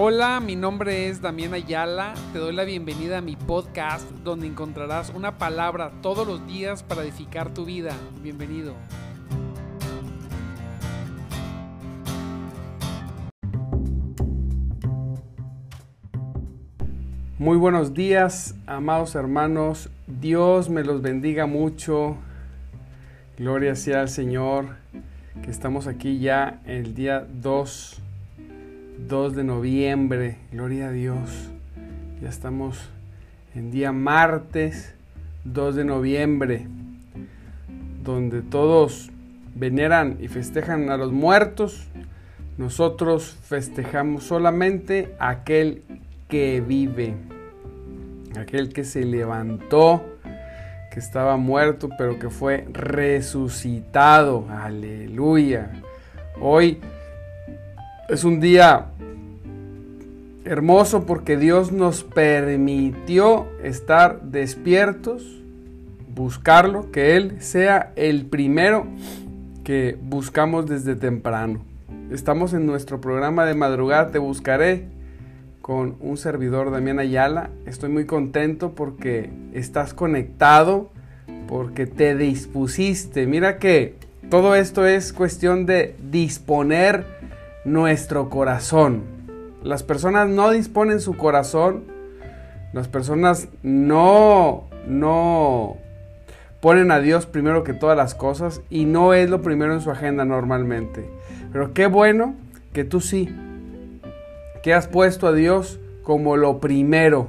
Hola, mi nombre es Damián Ayala. Te doy la bienvenida a mi podcast donde encontrarás una palabra todos los días para edificar tu vida. Bienvenido. Muy buenos días, amados hermanos. Dios me los bendiga mucho. Gloria sea al Señor, que estamos aquí ya el día 2, 2 de noviembre. Gloria a Dios. Ya estamos en día martes 2 de noviembre, donde todos veneran y festejan a los muertos. Nosotros festejamos solamente aquel que vive, aquel que se levantó, que estaba muerto, pero que fue resucitado. Aleluya. Hoy es un día hermoso porque Dios nos permitió estar despiertos, buscarlo, que Él sea el primero que buscamos desde temprano. Estamos en nuestro programa de madrugada, te buscaré con un servidor Damián Ayala. Estoy muy contento porque estás conectado, porque te dispusiste. Mira que todo esto es cuestión de disponer nuestro corazón. Las personas no disponen su corazón, las personas no, no ponen a Dios primero que todas las cosas y no es lo primero en su agenda normalmente. Pero qué bueno que tú sí, que has puesto a Dios como lo primero,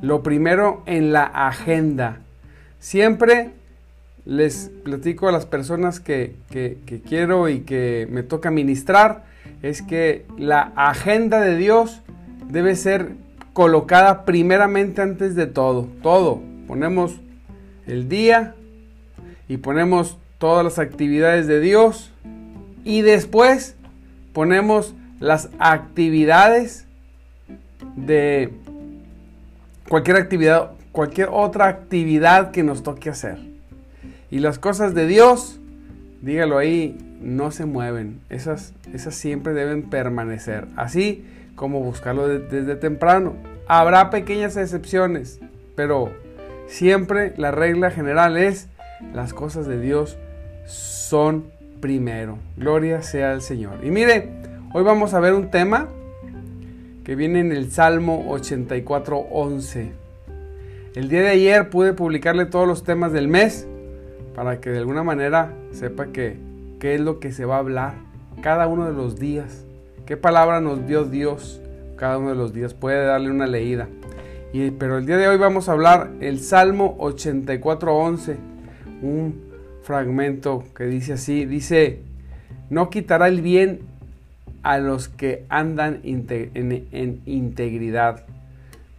lo primero en la agenda. Siempre les platico a las personas que, que, quiero y que me toca ministrar, es que la agenda de Dios debe ser colocada primeramente antes de todo, todo. Ponemos el día y ponemos todas las actividades de Dios y después ponemos las actividades de cualquier actividad, cualquier otra actividad que nos toque hacer. Y las cosas de Dios, dígalo ahí, no se mueven. Esas, esas siempre deben permanecer. Así como buscarlo desde temprano. Habrá pequeñas excepciones, pero siempre la regla general es las cosas de Dios son primero. Gloria sea al Señor. Y mire, Hoy vamos a ver un tema que viene en el Salmo 84.11. El día de ayer pude publicarle todos los temas del mes para que de alguna manera sepa que qué es lo que se va a hablar cada uno de los días. ¿Qué palabra nos dio Dios cada uno de los días? Puede darle una leída. Y, pero el día de hoy vamos a hablar el Salmo 84.11, un fragmento que dice así, dice, no quitará el bien a los que andan en, integridad.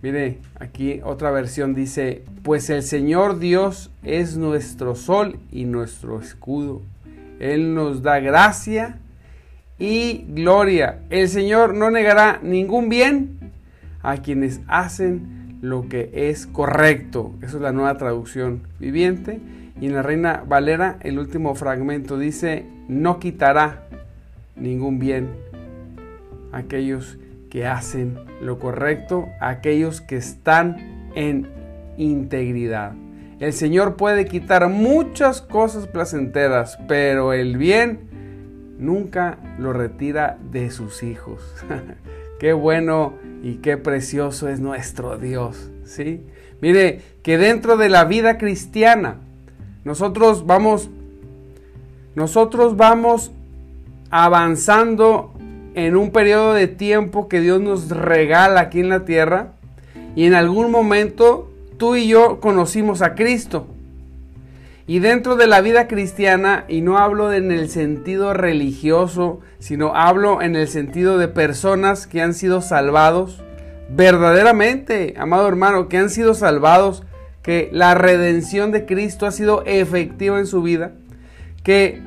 Mire, aquí otra versión dice, pues el Señor Dios es nuestro sol y nuestro escudo. Él nos da gracia y gloria. El Señor no negará ningún bien a quienes hacen lo que es correcto. Esa es la nueva traducción viviente. Y en la Reina Valera, el último fragmento dice, no quitará ningún bien aquellos que hacen lo correcto, aquellos que están en integridad. El Señor puede quitar muchas cosas placenteras, pero el bien nunca lo retira de sus hijos. qué bueno y qué precioso es nuestro Dios, ¿sí? Mire, que dentro de la vida cristiana nosotros vamos nosotros vamos avanzando en un periodo de tiempo que Dios nos regala aquí en la tierra y en algún momento tú y yo conocimos a Cristo. Y dentro de la vida cristiana, y no hablo en el sentido religioso, sino hablo en el sentido de personas que han sido salvados, verdaderamente, amado hermano, que han sido salvados, que la redención de Cristo ha sido efectiva en su vida, que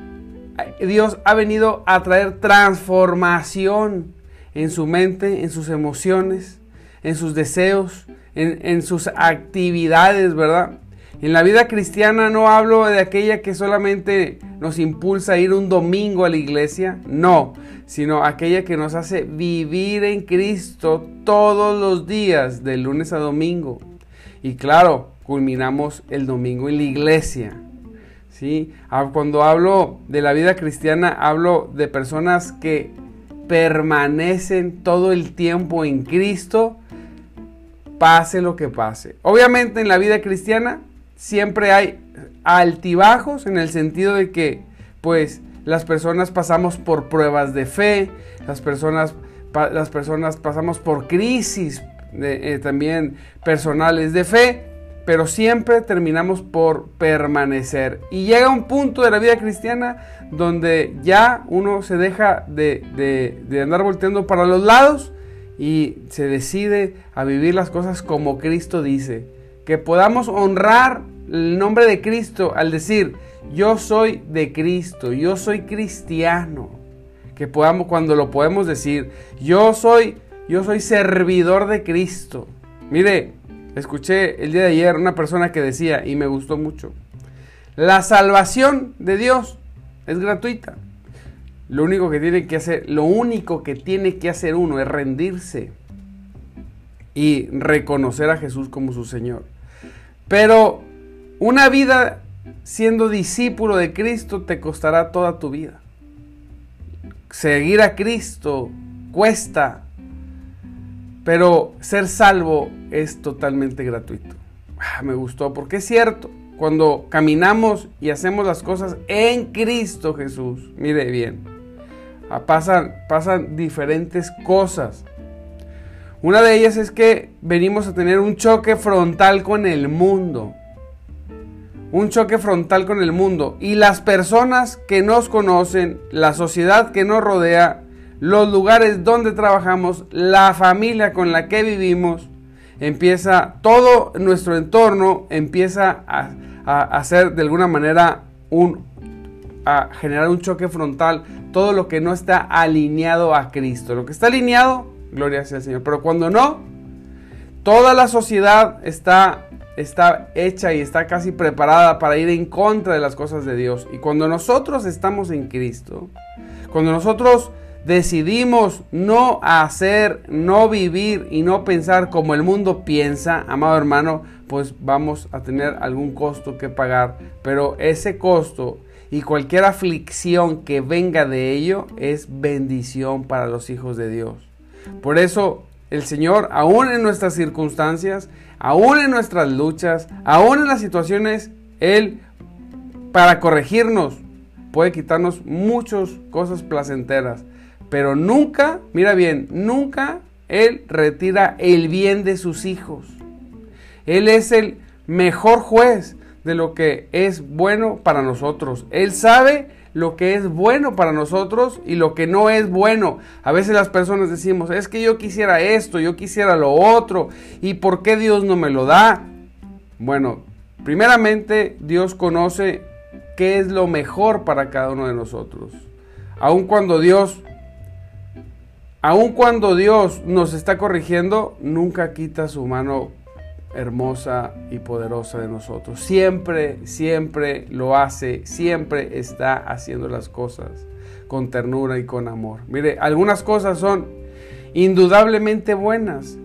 Dios ha venido a traer transformación en su mente, en sus emociones, en sus deseos, en, sus actividades, ¿verdad? En la vida cristiana no hablo de aquella que solamente nos impulsa a ir un domingo a la iglesia, no, sino aquella que nos hace vivir en Cristo todos los días, de lunes a domingo. Y claro, culminamos el domingo en la iglesia. ¿Sí? Cuando hablo de la vida cristiana, hablo de personas que permanecen todo el tiempo en Cristo, pase lo que pase. Obviamente en la vida cristiana siempre hay altibajos en el sentido de que, pues, las personas pasamos por pruebas de fe, las personas, las personas pasamos por crisis eh, también personales de fe, pero siempre terminamos por permanecer. Y llega un punto de la vida cristiana donde ya uno se deja de, de andar volteando para los lados y se decide a vivir las cosas como Cristo dice. Que podamos honrar el nombre de Cristo al decir, yo soy de Cristo, yo soy cristiano. Que podamos, cuando lo podemos decir, yo soy, yo soy servidor de Cristo. Mire, escuché el día de ayer una persona que decía, y me gustó mucho, la salvación de Dios es gratuita. Lo único que tiene que hacer, lo único que tiene que hacer uno es rendirse y reconocer a Jesús como su Señor. Pero una vida siendo discípulo de Cristo te costará toda tu vida. Seguir a Cristo cuesta, pero ser salvo es totalmente gratuito. Ah, me gustó porque es cierto, cuando caminamos y hacemos las cosas en Cristo Jesús, mire bien, ah, pasan, pasan diferentes cosas. Una de ellas es que venimos a tener un choque frontal con el mundo un choque frontal con el mundo y las personas que nos conocen, la sociedad que nos rodea, los lugares donde trabajamos, la familia con la que vivimos, empieza todo nuestro entorno empieza a, hacer de alguna manera un a generar un choque frontal, todo lo que no está alineado a Cristo. Lo que está alineado, gloria sea al Señor. Pero cuando no, toda la sociedad está está hecha y está casi preparada para ir en contra de las cosas de Dios. Y cuando nosotros estamos en Cristo, cuando nosotros decidimos no hacer, no vivir y no pensar como el mundo piensa, amado hermano, pues vamos a tener algún costo que pagar. Pero ese costo y cualquier aflicción que venga de ello es bendición para los hijos de Dios. Por eso el Señor, aún en nuestras circunstancias, aún en nuestras luchas, aún en las situaciones, Él, para corregirnos, puede quitarnos muchas cosas placenteras. Pero nunca, mira bien, nunca Él retira el bien de sus hijos. Él es el mejor juez de lo que es bueno para nosotros. Él sabe lo que es bueno para nosotros y lo que no es bueno. A veces las personas decimos, es que yo quisiera esto, yo quisiera lo otro, ¿y por qué Dios no me lo da? Bueno, primeramente Dios conoce qué es lo mejor para cada uno de nosotros. Aun cuando Dios aun cuando Dios nos está corrigiendo, nunca quita su mano hermosa y poderosa de nosotros. Siempre, siempre lo hace, siempre está haciendo las cosas con ternura y con amor. Mire, algunas cosas son indudablemente buenas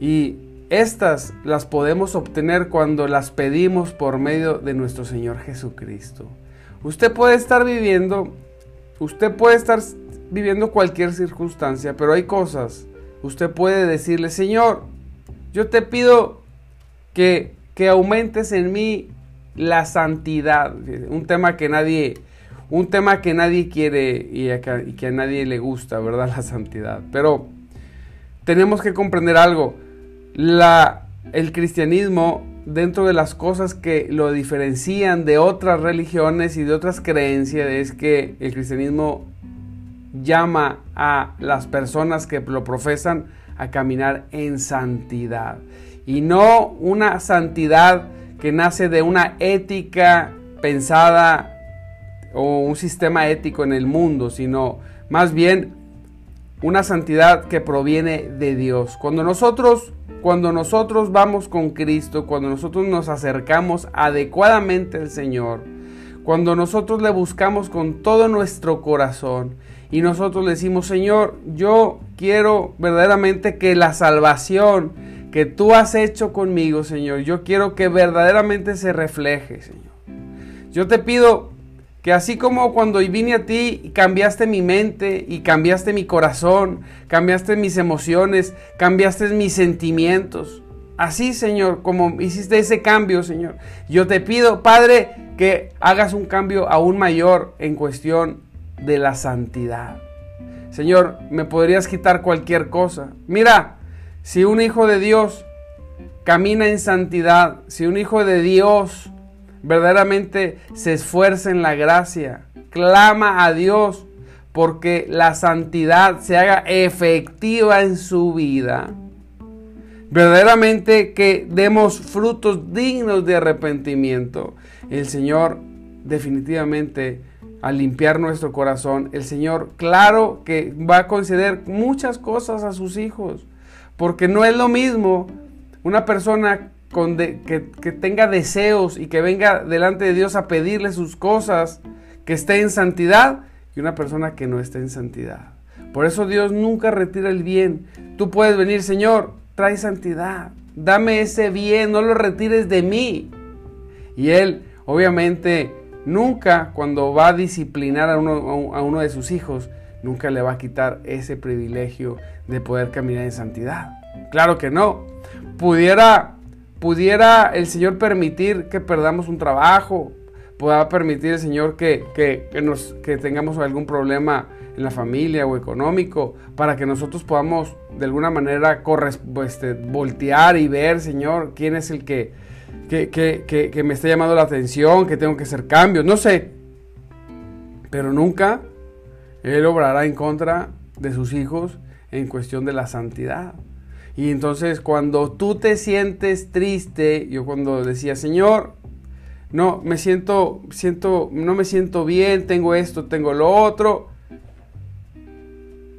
y estas las podemos obtener cuando las pedimos por medio de nuestro Señor Jesucristo. Usted puede estar viviendo, usted puede estar viviendo cualquier circunstancia, pero hay cosas. Usted puede decirle, Señor, yo te pido que, aumentes en mí la santidad, un tema que nadie, un tema que nadie quiere y que a nadie le gusta, ¿verdad? La santidad. Pero tenemos que comprender algo. La, el cristianismo, dentro de las cosas que lo diferencian de otras religiones y de otras creencias, es que el cristianismo llama a las personas que lo profesan a caminar en santidad y no una santidad que nace de una ética pensada o un sistema ético en el mundo, sino más bien una santidad que proviene de Dios. Cuando nosotros cuando nosotros vamos con Cristo, cuando nosotros nos acercamos adecuadamente al Señor, cuando nosotros le buscamos con todo nuestro corazón y nosotros le decimos, Señor, yo quiero verdaderamente que la salvación que tú has hecho conmigo, Señor, yo quiero que verdaderamente se refleje, Señor. Yo te pido que así como cuando vine a ti cambiaste mi mente y cambiaste mi corazón, cambiaste mis emociones, cambiaste mis sentimientos. Así, Señor, como hiciste ese cambio, Señor. Yo te pido, Padre, que hagas un cambio aún mayor en cuestión de la santidad. Señor, me podrías quitar cualquier cosa. Mira, si un hijo de Dios camina en santidad, si un hijo de Dios verdaderamente se esfuerza en la gracia, clama a Dios porque la santidad se haga efectiva en su vida, verdaderamente que demos frutos dignos de arrepentimiento, el Señor definitivamente al limpiar nuestro corazón, el Señor claro que va a conceder muchas cosas a sus hijos, porque no es lo mismo una persona que, tenga deseos y que venga delante de Dios a pedirle sus cosas, que esté en santidad, y una persona que no esté en santidad. Por eso Dios nunca retira el bien. Tú puedes venir, Señor, trae santidad. Dame ese bien, no lo retires de mí. Y Él, obviamente, nunca cuando va a disciplinar a uno, a uno de sus hijos, nunca le va a quitar ese privilegio de poder caminar en santidad. Claro que no. Pudiera pudiera el Señor permitir que perdamos un trabajo, pueda permitir el Señor que, nos, que tengamos algún problema en la familia o económico, para que nosotros podamos de alguna manera este, voltear y ver, Señor, quién es el que, que, que, me está llamando la atención, que tengo que hacer cambios, no sé. Pero nunca Él obrará en contra de sus hijos en cuestión de la santidad. Y entonces cuando tú te sientes triste, yo cuando decía, Señor, no, me siento, siento, no me siento bien, tengo esto, tengo lo otro,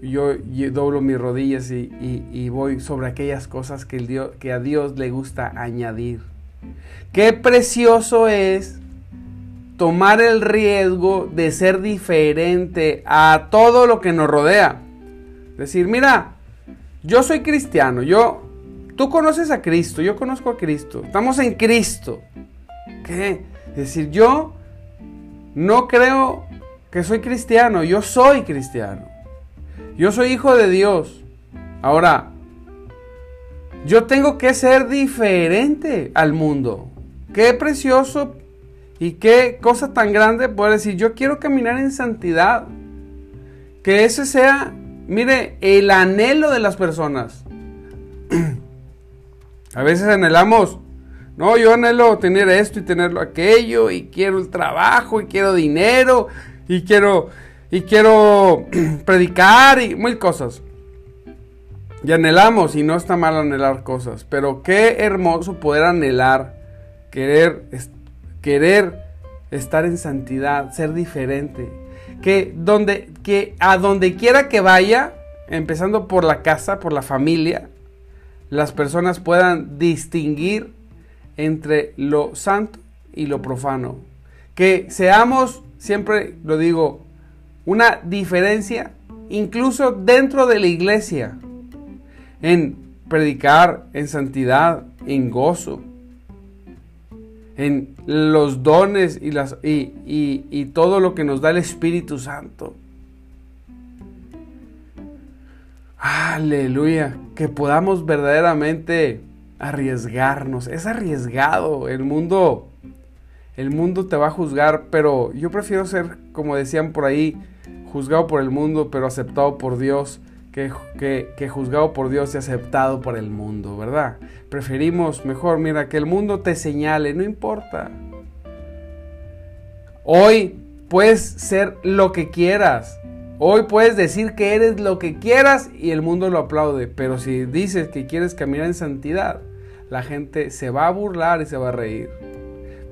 yo, doblo mis rodillas y, voy sobre aquellas cosas que, el Dios, que a Dios le gusta añadir. Qué precioso es tomar el riesgo de ser diferente a todo lo que nos rodea. Decir, mira, yo soy cristiano, yo, tú conoces a Cristo, yo conozco a Cristo, estamos en Cristo. ¿Qué? Decir, yo no creo que soy cristiano, yo soy cristiano. Yo soy hijo de Dios. Ahora, yo tengo que ser diferente al mundo. Qué precioso y qué cosa tan grande poder decir, yo quiero caminar en santidad. Que ese sea Mire, el anhelo de las personas. A veces anhelamos, no, yo anhelo tener esto y tenerlo aquello, y quiero el trabajo, y quiero dinero, y quiero, y quiero predicar, y mil cosas. Y anhelamos, y no está mal anhelar cosas, pero qué hermoso poder anhelar, querer, querer estar en santidad, ser diferente, que, donde, que a donde quiera que vaya, empezando por la casa, por la familia, las personas puedan distinguir entre lo santo y lo profano. Que seamos, siempre lo digo, una diferencia incluso dentro de la iglesia, en predicar en santidad, en gozo, en los dones y, las, y, todo lo que nos da el Espíritu Santo. Aleluya, que podamos verdaderamente arriesgarnos. Es arriesgado. El mundo, el mundo te va a juzgar, pero yo prefiero ser, como decían por ahí, juzgado por el mundo, pero aceptado por Dios que, juzgado por Dios y aceptado por el mundo, ¿verdad? Preferimos mejor, mira, que el mundo te señale, no importa. Hoy puedes ser lo que quieras. Hoy puedes decir que eres lo que quieras y el mundo lo aplaude. Pero si dices que quieres caminar en santidad, la gente se va a burlar y se va a reír.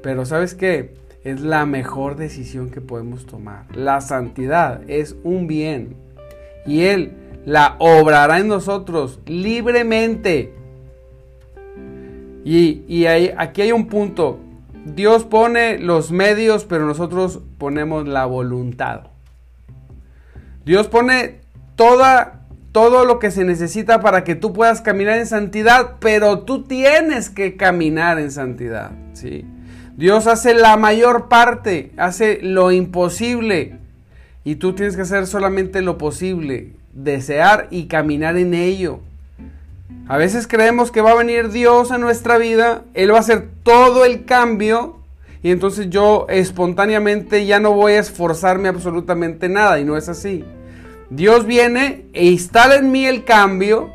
Pero sabes qué? Es la mejor decisión que podemos tomar. La santidad es un bien. Y Él la obrará en nosotros libremente. Y, aquí hay un punto. Dios pone los medios, pero nosotros ponemos la voluntad. Dios pone toda, todo lo que se necesita para que tú puedas caminar en santidad, pero tú tienes que caminar en santidad. ¿sí? Dios hace la mayor parte, hace lo imposible, y tú tienes que hacer solamente lo posible, desear y caminar en ello. A veces creemos que va a venir Dios a nuestra vida, Él va a hacer todo el cambio y entonces yo espontáneamente ya no voy a esforzarme absolutamente nada y no es así. Dios viene e instala en mí el cambio,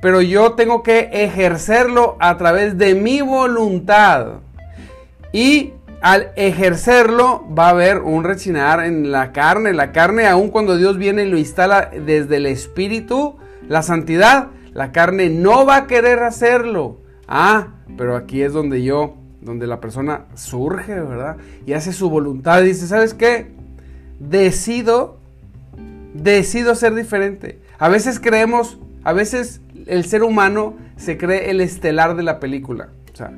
pero yo tengo que ejercerlo a través de mi voluntad. Y al ejercerlo va a haber un rechinar en la carne. La carne, aun cuando Dios viene y lo instala desde el espíritu, la santidad, la carne no va a querer hacerlo. Ah, pero aquí es donde yo, donde la persona surge, ¿verdad? Y hace su voluntad y dice, ¿sabes qué? Decido, decido ser diferente. A veces creemos, a veces el ser humano se cree el estelar de la película. O sea,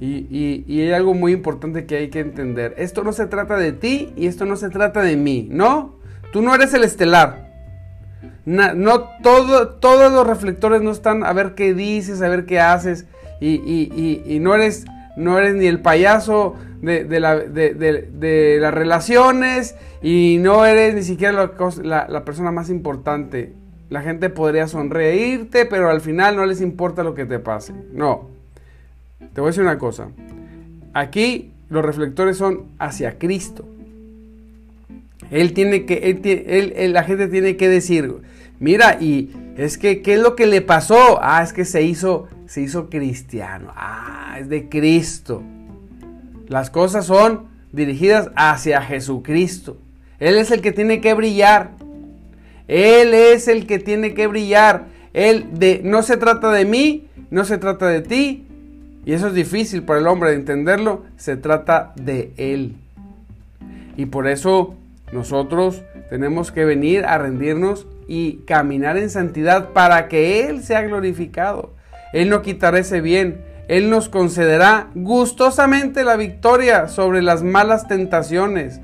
y, hay algo muy importante que hay que entender. Esto no se trata de ti y esto no se trata de mí, ¿no? Tú no eres el estelar. no todo, todos los reflectores no están a ver qué dices, a ver qué haces. Y, no, eres, no eres ni el payaso de, de, las relaciones y no eres ni siquiera la, la persona más importante. La gente podría sonreírte, pero al final no les importa lo que te pase. No. Te voy a decir una cosa. Aquí los reflectores son hacia Cristo. Él tiene que, la gente tiene que decir, mira, y es que, ¿qué es lo que le pasó? Ah, es que se hizo, se hizo cristiano. Ah, es de Cristo. Las cosas son dirigidas hacia Jesucristo. Él es el que tiene que brillar. Él es el que tiene que brillar. Él de, no se trata de mí, no se trata de ti, y eso es difícil para el hombre de entenderlo. Se trata de Él. Y por eso nosotros tenemos que venir a rendirnos y caminar en santidad para que Él sea glorificado. Él no quitará ese bien. Él nos concederá gustosamente la victoria sobre las malas tentaciones,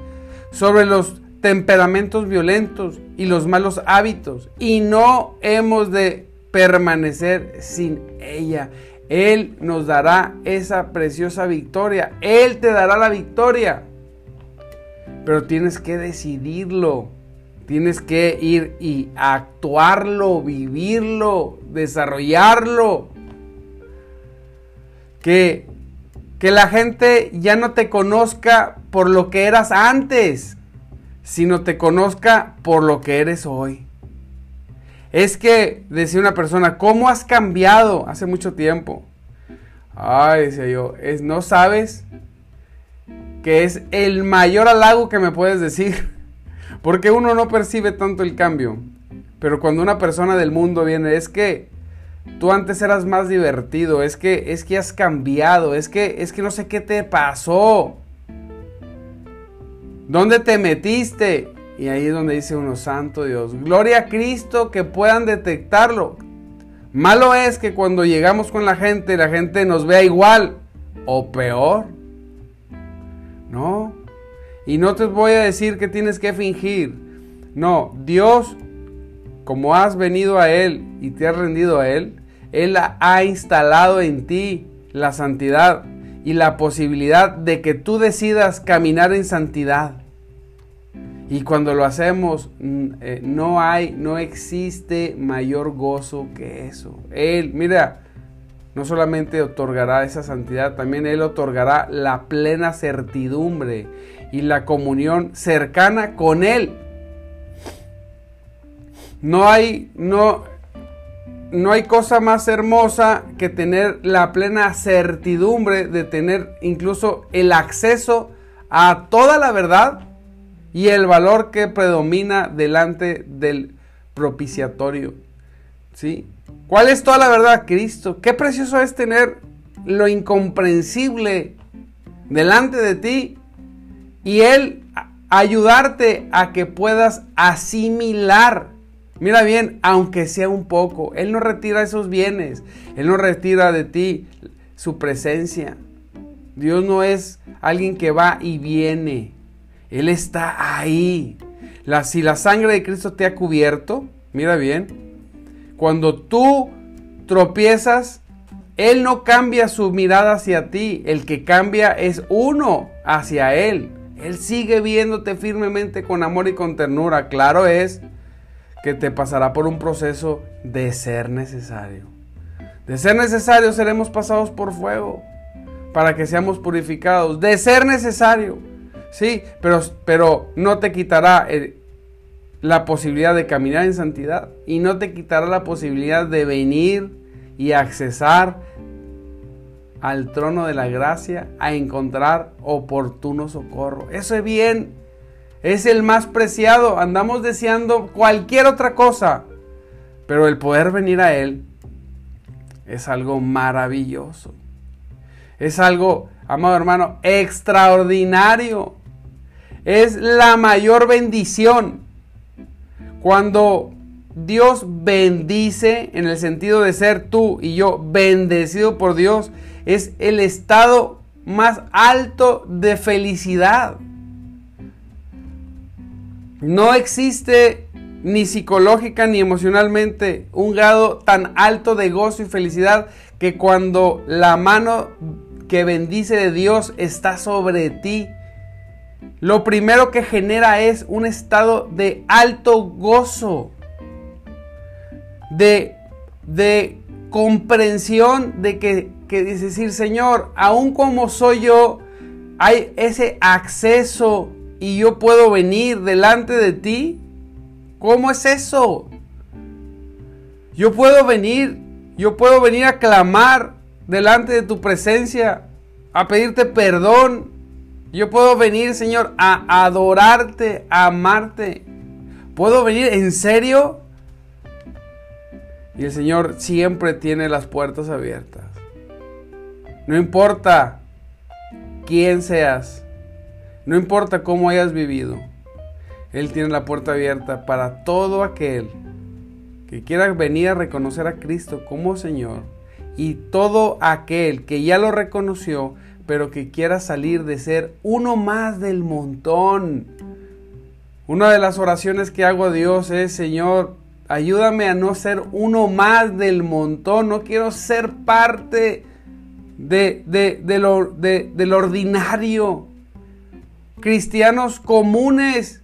sobre los temperamentos violentos y los malos hábitos. Y no hemos de permanecer sin ella. Él nos dará esa preciosa victoria. Él te dará la victoria. Pero tienes que decidirlo. Tienes que ir y actuarlo, vivirlo, desarrollarlo. Que, que la gente ya no te conozca por lo que eras antes, sino te conozca por lo que eres hoy. Es que, decía una persona, ¿cómo has cambiado hace mucho tiempo? Ay, decía yo, es, no sabes que es el mayor halago que me puedes decir. Porque uno no percibe tanto el cambio. Pero cuando una persona del mundo viene, es que tú antes eras más divertido, es que es que has cambiado, es que es que no sé qué te pasó. ¿Dónde te metiste? Y ahí es donde dice uno, santo Dios, gloria a Cristo que puedan detectarlo. Malo es que cuando llegamos con la gente, la gente nos vea igual o peor. No. Y no te voy a decir que tienes que fingir. No, Dios, como has venido a Él y te has rendido a Él, Él ha instalado en ti la santidad y la posibilidad de que tú decidas caminar en santidad. Y cuando lo hacemos, mm, eh, no hay, no existe mayor gozo que eso. Él, mira, no solamente otorgará esa santidad, también Él otorgará la plena certidumbre y la comunión cercana con Él. No hay, no, no hay cosa más hermosa que tener la plena certidumbre de tener incluso el acceso a toda la verdad y el valor que predomina delante del propiciatorio. ¿Sí? ¿Cuál es toda la verdad? Cristo. Qué precioso es tener lo incomprensible delante de ti y Él ayudarte a que puedas asimilar Mira bien, aunque sea un poco, Él no retira esos bienes, Él no retira de ti su presencia. Dios no es alguien que va y viene, Él está ahí. Si la sangre de Cristo te ha cubierto, mira bien, cuando tú tropiezas, Él no cambia su mirada hacia ti, el que cambia es uno hacia Él. Él sigue viéndote firmemente con amor y con ternura. Claro es que te pasará por un proceso de ser necesario. De ser necesario seremos pasados por fuego para que seamos purificados. De ser necesario. Sí, pero, pero no te quitará la posibilidad de caminar en santidad y no te quitará la posibilidad de venir y accesar al trono de la gracia a encontrar oportuno socorro. Eso es bien es el más preciado. Andamos deseando cualquier otra cosa. Pero el poder venir a Él es algo maravilloso. Es algo, amado hermano, extraordinario. Es la mayor bendición. Cuando Dios bendice, en el sentido de ser tú y yo bendecido por Dios, es el estado más alto de felicidad. No existe ni psicológica ni emocionalmente un grado tan alto de gozo y felicidad que cuando la mano que bendice de Dios está sobre ti, lo primero que genera es un estado de alto gozo, de, de comprensión de que, que decir, Señor, aún como soy yo, hay ese acceso y yo puedo venir delante de ti? ¿Cómo es eso? Yo puedo venir, yo puedo venir a clamar delante de tu presencia, a pedirte perdón. Yo puedo venir, Señor, a adorarte, a amarte. ¿Puedo venir en serio? Y el Señor siempre tiene las puertas abiertas. No importa quién seas. No importa cómo hayas vivido, Él tiene la puerta abierta para todo aquel que quiera venir a reconocer a Cristo como Señor y todo aquel que ya lo reconoció, pero que quiera salir de ser uno más del montón. Una de las oraciones que hago a Dios es, Señor, ayúdame a no ser uno más del montón, no quiero ser parte de, de, lo, del ordinario cristianos comunes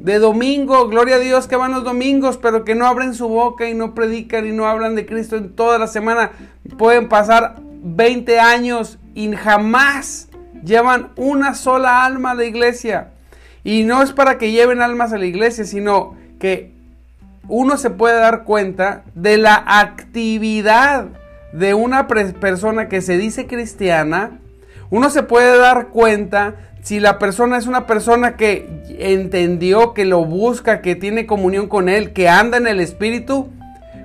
de domingo, gloria a Dios que van los domingos, pero que no abren su boca y no predican y no hablan de Cristo en toda la semana. Pueden pasar 20 años y jamás llevan una sola alma la iglesia. Y no es para que lleven almas a la iglesia, sino que uno se puede dar cuenta de la actividad de una persona que se dice cristiana. Uno se puede dar cuenta si la persona es una persona que entendió, que lo busca, que tiene comunión con Él, que anda en el Espíritu,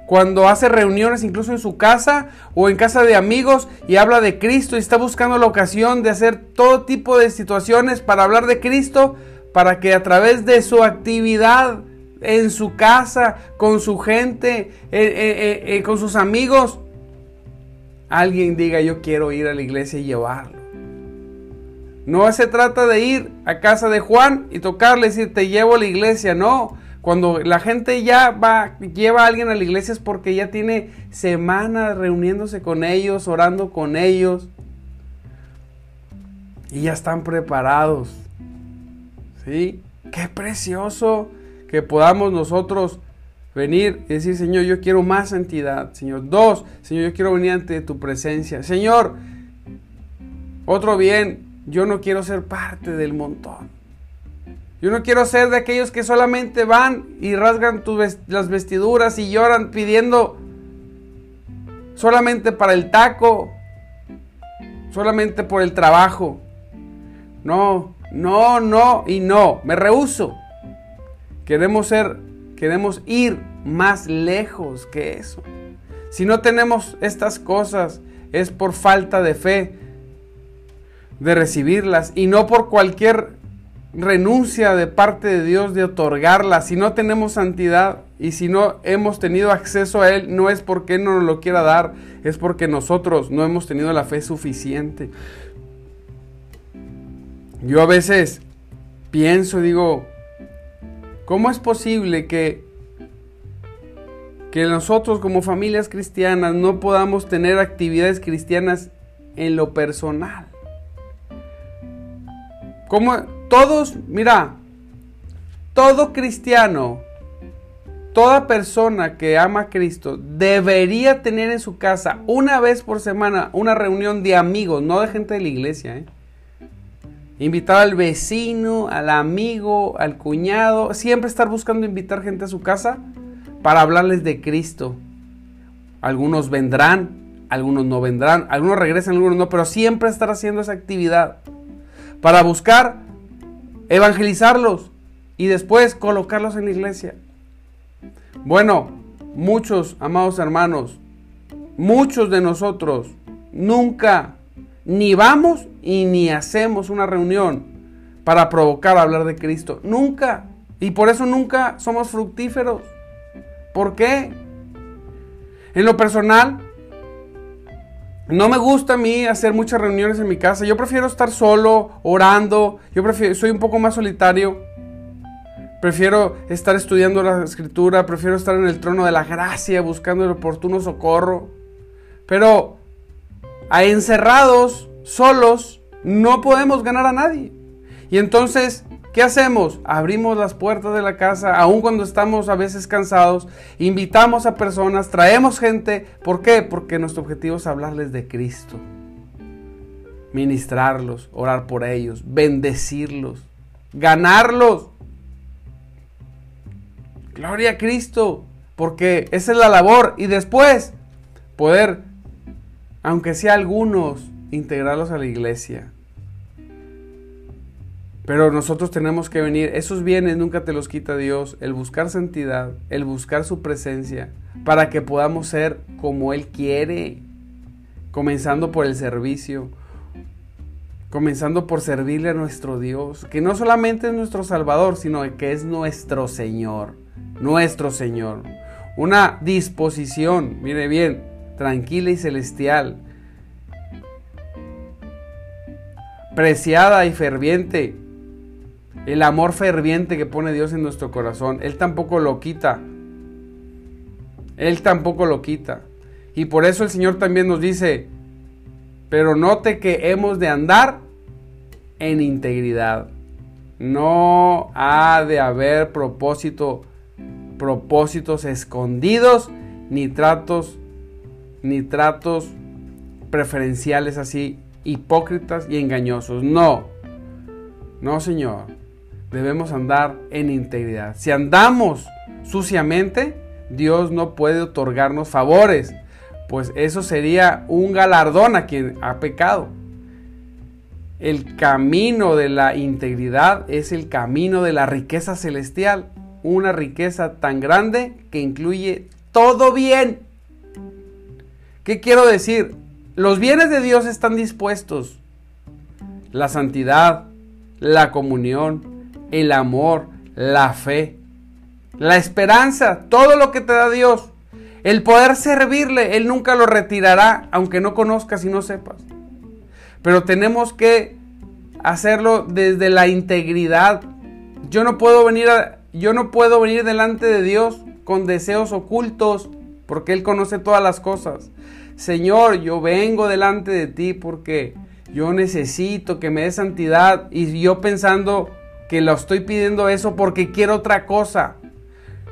cuando hace reuniones incluso en su casa o en casa de amigos y habla de Cristo y está buscando la ocasión de hacer todo tipo de situaciones para hablar de Cristo, para que a través de su actividad en su casa, con su gente, eh, eh, eh, con sus amigos, alguien diga yo quiero ir a la iglesia y llevarlo. No se trata de ir a casa de Juan y tocarle y decir te llevo a la iglesia, no. Cuando la gente ya va, lleva a alguien a la iglesia es porque ya tiene semanas reuniéndose con ellos, orando con ellos. Y ya están preparados. ¿Sí? Qué precioso que podamos nosotros venir y decir, Señor, yo quiero más santidad. Señor, dos, Señor, yo quiero venir ante tu presencia. Señor, otro bien, yo no quiero ser parte del montón. Yo no quiero ser de aquellos que solamente van y rasgan las vestiduras y lloran pidiendo solamente para el taco, solamente por el trabajo. No, no, no y no. Me rehuso. Queremos ser, queremos ir más lejos que eso. Si no tenemos estas cosas, es por falta de fe de recibirlas y no por cualquier renuncia de parte de Dios de otorgarla. Si no tenemos santidad y si no hemos tenido acceso a Él, no es porque Él no nos lo quiera dar, es porque nosotros no hemos tenido la fe suficiente. Yo a veces pienso, digo, ¿cómo es posible que, que nosotros como familias cristianas no podamos tener actividades cristianas en lo personal? Como todos, mira, todo cristiano, toda persona que ama a Cristo debería tener en su casa una vez por semana una reunión de amigos, no de gente de la iglesia. ¿eh? Invitar al vecino, al amigo, al cuñado, siempre estar buscando invitar gente a su casa para hablarles de Cristo. Algunos vendrán, algunos no vendrán, algunos regresan, algunos no, pero siempre estar haciendo esa actividad para buscar evangelizarlos y después colocarlos en la iglesia. Bueno, muchos, amados hermanos, muchos de nosotros nunca ni vamos y ni hacemos una reunión para provocar a hablar de Cristo. Nunca. Y por eso nunca somos fructíferos. ¿Por qué? En lo personal, no me gusta a mí hacer muchas reuniones en mi casa. Yo prefiero estar solo, orando. Yo prefiero, soy un poco más solitario. Prefiero estar estudiando la escritura. Prefiero estar en el trono de la gracia, buscando el oportuno socorro. Pero a encerrados, solos, no podemos ganar a nadie. Y entonces ¿Qué hacemos? Abrimos las puertas de la casa, aun cuando estamos a veces cansados, invitamos a personas, traemos gente. ¿Por qué? Porque nuestro objetivo es hablarles de Cristo, ministrarlos, orar por ellos, bendecirlos, ganarlos. Gloria a Cristo, porque esa es la labor. Y después poder, aunque sea algunos, integrarlos a la iglesia. Pero nosotros tenemos que venir, esos bienes nunca te los quita Dios, el buscar santidad, el buscar su presencia, para que podamos ser como Él quiere, comenzando por el servicio, comenzando por servirle a nuestro Dios, que no solamente es nuestro Salvador, sino que es nuestro Señor, nuestro Señor. Una disposición, mire bien, tranquila y celestial, preciada y ferviente el amor ferviente que pone Dios en nuestro corazón, Él tampoco lo quita. Él tampoco lo quita. Y por eso el Señor también nos dice, pero note que hemos de andar en integridad. No ha de haber propósito, propósitos escondidos, ni tratos, ni tratos preferenciales así, hipócritas y engañosos. No, no, Señor debemos andar en integridad. Si andamos suciamente, Dios no puede otorgarnos favores, pues eso sería un galardón a quien ha pecado. El camino de la integridad es el camino de la riqueza celestial, una riqueza tan grande que incluye todo bien. ¿Qué quiero decir? Los bienes de Dios están dispuestos. La santidad, la comunión, el amor, la fe, la esperanza, todo lo que te da Dios. El poder servirle, Él nunca lo retirará, aunque no conozcas y no sepas. Pero tenemos que hacerlo desde la integridad. Yo no puedo venir yo no puedo venir delante de Dios con deseos ocultos, porque Él conoce todas las cosas. Señor, yo vengo delante de ti porque yo necesito que me dé santidad y yo pensando que lo estoy pidiendo eso porque quiero otra cosa.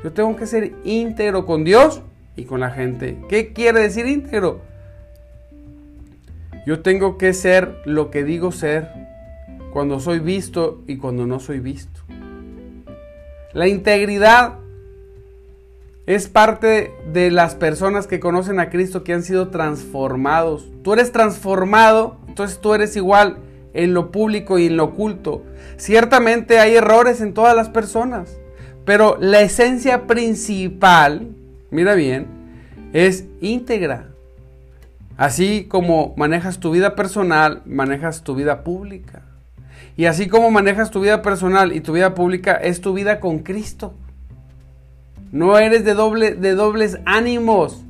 Yo tengo que ser íntegro con Dios y con la gente. ¿Qué quiere decir íntegro? Yo tengo que ser lo que digo ser cuando soy visto y cuando no soy visto. La integridad es parte de las personas que conocen a Cristo que han sido transformados. Tú eres transformado, entonces tú eres igual en lo público y en lo oculto. Ciertamente hay errores en todas las personas, pero la esencia principal, mira bien, es íntegra. Así como manejas tu vida personal, manejas tu vida pública. Y así como manejas tu vida personal y tu vida pública, es tu vida con Cristo. No eres de, doble, de dobles ánimos.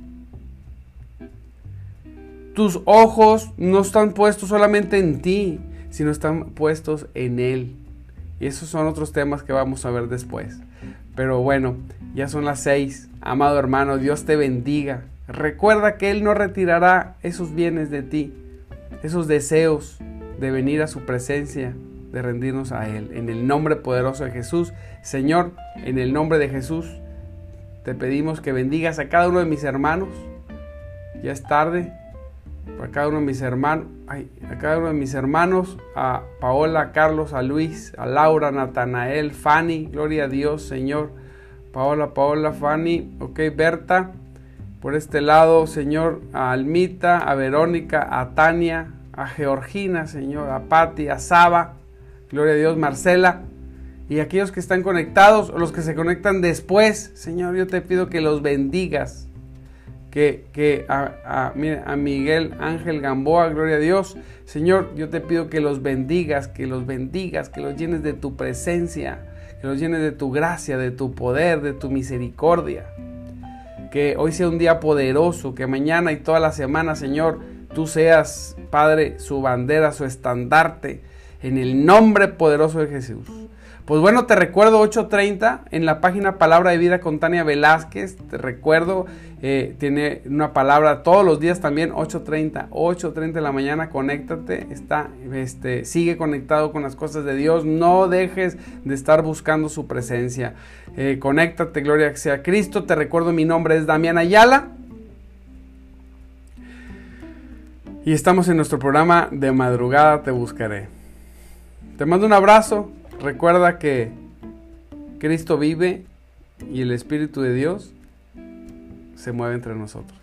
Tus ojos no están puestos solamente en ti, sino están puestos en Él. Y esos son otros temas que vamos a ver después. Pero bueno, ya son las seis. Amado hermano, Dios te bendiga. Recuerda que Él no retirará esos bienes de ti, esos deseos de venir a su presencia, de rendirnos a Él. En el nombre poderoso de Jesús, Señor, en el nombre de Jesús, te pedimos que bendigas a cada uno de mis hermanos. Ya es tarde, a cada uno de mis hermanos, a cada uno de mis hermanos, a Paola, a Carlos, a Luis, a Laura, a Natanael, Fanny, gloria a Dios, Señor. Paola, Paola, Fanny, ok, Berta, por este lado, Señor, a Almita, a Verónica, a Tania, a Georgina, Señor, a Patti, a Saba, gloria a Dios, Marcela, y aquellos que están conectados o los que se conectan después, Señor, yo te pido que los bendigas que, a, a, Miguel Ángel Gamboa, gloria a Dios. Señor, yo te pido que los bendigas, que los bendigas, que los llenes de tu presencia, que los llenes de tu gracia, de tu poder, de tu misericordia. Que hoy sea un día poderoso, que mañana y toda la semana, Señor, tú seas, Padre, su bandera, su estandarte, en el nombre poderoso de Jesús. Pues bueno, te recuerdo 8.30 en la página Palabra de Vida con Tania Velázquez. Te recuerdo, eh, tiene una palabra todos los días también, 8.30, 8.30 de la mañana, conéctate, está, este, sigue conectado con las cosas de Dios, no dejes de estar buscando su presencia. Eh, conéctate, gloria sea Cristo. Te recuerdo, mi nombre es Damián Ayala. Y estamos en nuestro programa de madrugada Te Buscaré. Te mando un abrazo, Recuerda que Cristo vive y el Espíritu de Dios se mueve entre nosotros.